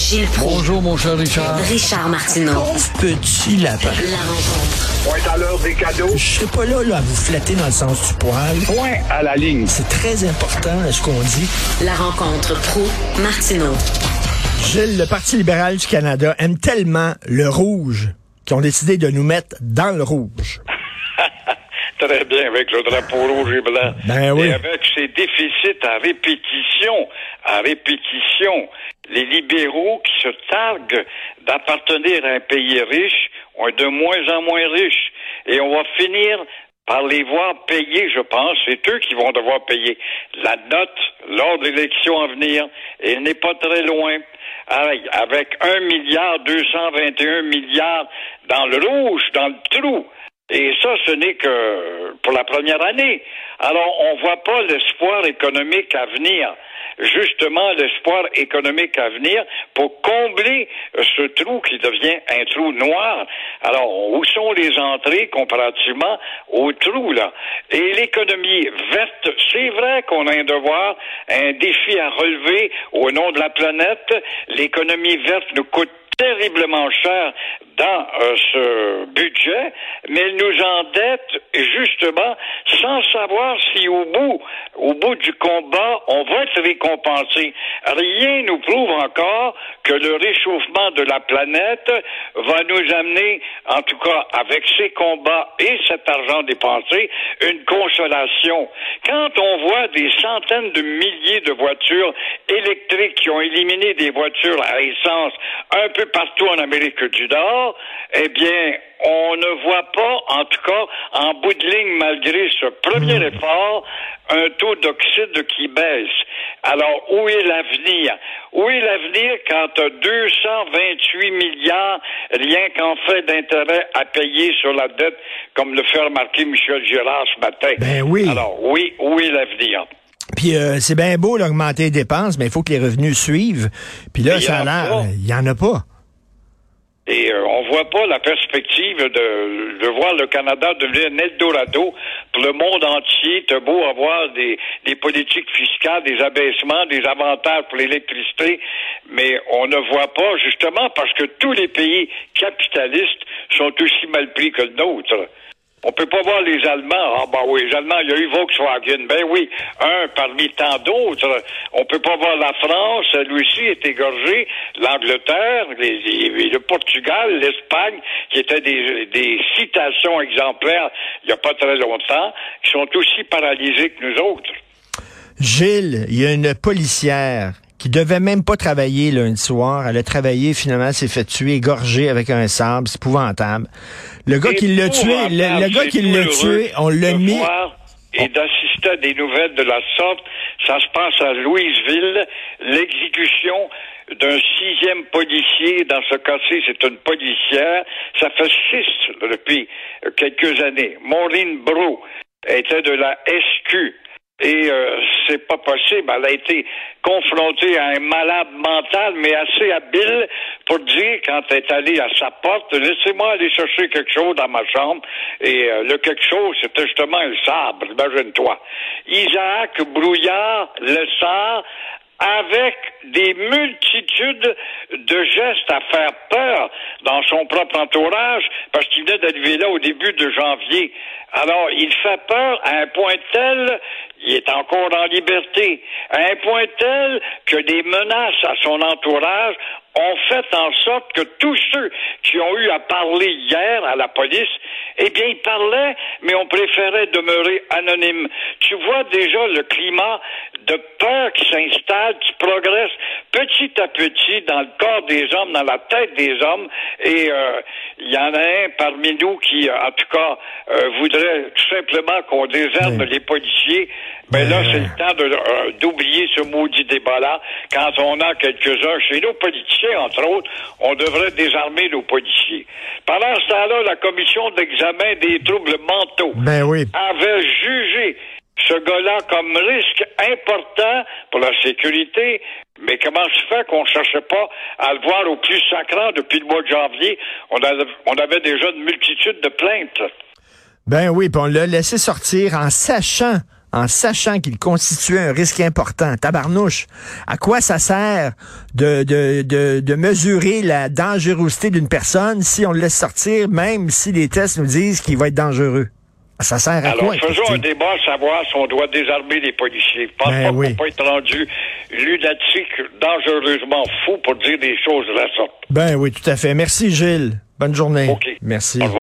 Gilles Proulx. Bonjour, mon cher Richard. Richard Martineau. Petit lapin. La rencontre. Point à l'heure des cadeaux. Je serai pas là, là à vous flatter dans le sens du poil. Point à la ligne. C'est très important ce qu'on dit. La rencontre pro martineau Gilles, le Parti libéral du Canada aime tellement le rouge qu'ils ont décidé de nous mettre dans le rouge. Très bien, avec le drapeau rouge et blanc. Ben oui. Et avec ces déficits à répétition, à répétition, les libéraux qui se targuent d'appartenir à un pays riche ont de moins en moins riches. Et on va finir par les voir payer, je pense, c'est eux qui vont devoir payer la note lors de l'élection à venir. Et elle n'est pas très loin. Avec un milliard 221 milliards dans le rouge, dans le trou. Et ça, ce n'est que pour la première année. Alors, on voit pas l'espoir économique à venir. Justement, l'espoir économique à venir pour combler ce trou qui devient un trou noir. Alors, où sont les entrées comparativement au trou, là? Et l'économie verte, c'est vrai qu'on a un devoir, un défi à relever au nom de la planète. L'économie verte nous coûte terriblement cher dans euh, ce budget, mais elle nous endette justement sans savoir si au bout, au bout du combat, on va être récompensé. Rien nous prouve encore que le réchauffement de la planète va nous amener, en tout cas avec ces combats et cet argent dépensé, une consolation. Quand on voit des centaines de milliers de voitures électriques qui ont éliminé des voitures à essence un peu partout en Amérique du Nord, eh bien, on ne voit pas, en tout cas, en bout de ligne, malgré ce premier effort, un taux d'oxyde qui baisse. Alors, où est l'avenir? Où est l'avenir quand 228 milliards, rien qu'en fait d'intérêt à payer sur la dette, comme le fait remarquer Michel Girard ce matin? Ben oui. Alors, oui, où est l'avenir? Puis euh, c'est bien beau d'augmenter les dépenses, mais il faut que les revenus suivent. Puis là, ça a en a l'air, pas. il y en a pas. Et euh, voit pas la perspective de, de voir le Canada devenir un Eldorado pour le monde entier. T'as beau avoir des, des politiques fiscales, des abaissements, des avantages pour l'électricité, mais on ne voit pas, justement, parce que tous les pays capitalistes sont aussi mal pris que le nôtre. On peut pas voir les Allemands. Ah, bah oui, les Allemands, il y a eu Volkswagen. Ben oui, un parmi tant d'autres. On peut pas voir la France, elle aussi est égorgée. L'Angleterre, le Portugal, l'Espagne, qui étaient des, des citations exemplaires il y a pas très longtemps, qui sont aussi paralysés que nous autres. Gilles, il y a une policière qui devait même pas travailler lundi soir. Elle a travaillé, finalement, s'est fait tuer, égorgée avec un sabre. C'est épouvantable. Le gars qui l'a tué, le, le gars qui l'a tué, on l'a mis... voir Et d'assister à des nouvelles de la sorte, ça se passe à Louisville, l'exécution d'un sixième policier, dans ce cas-ci, c'est une policière, ça fait six depuis quelques années. Maureen Bro était de la SQ. Et euh, c'est pas possible. Elle a été confrontée à un malade mental, mais assez habile pour dire quand elle est allée à sa porte, laissez-moi aller chercher quelque chose dans ma chambre. Et euh, le quelque chose, c'était justement un sabre, imagine-toi. Isaac Brouillard, le sort avec des multitudes de gestes à faire peur dans son propre entourage, parce qu'il venait d'arriver là au début de janvier. Alors, il fait peur à un point tel, il est encore en liberté, à un point tel que des menaces à son entourage ont fait en sorte que tous ceux qui ont eu à parler hier à la police, eh bien, ils parlaient, mais on préférait demeurer anonyme. Tu vois déjà le climat de peur qui s'installe, qui progresse petit à petit dans le corps des hommes, dans la tête des hommes, et euh, il y en a un parmi nous qui, euh, en tout cas, euh, voudrait tout simplement qu'on désarme Oui. les policiers. Ben là, Ouais. c'est le temps de, euh, d'oublier ce maudit débat-là. Quand on a quelques-uns chez nos politiciens, entre autres, on devrait désarmer nos policiers. Pendant ce temps-là, la commission d'examen des troubles mentaux Ben oui. avait jugé ce gars-là comme risque important pour la sécurité. Mais comment se fait qu'on ne cherchait pas à le voir au plus sacrant depuis le mois de janvier? On avait, déjà une multitude de plaintes. Ben oui, puis on l'a laissé sortir en sachant en sachant qu'il constituait un risque important. Tabarnouche, à quoi ça sert de, de, de, de mesurer la dangerosité d'une personne si on le laisse sortir, même si les tests nous disent qu'il va être dangereux? Ça sert à Alors, quoi? faisons un débat à savoir si on doit désarmer les policiers. Je pense Ben pas oui. qu'on peut être rendu lunatique, dangereusement fou pour dire des choses de la sorte. Ben oui, tout à fait. Merci, Gilles. Bonne journée. Merci. Au revoir.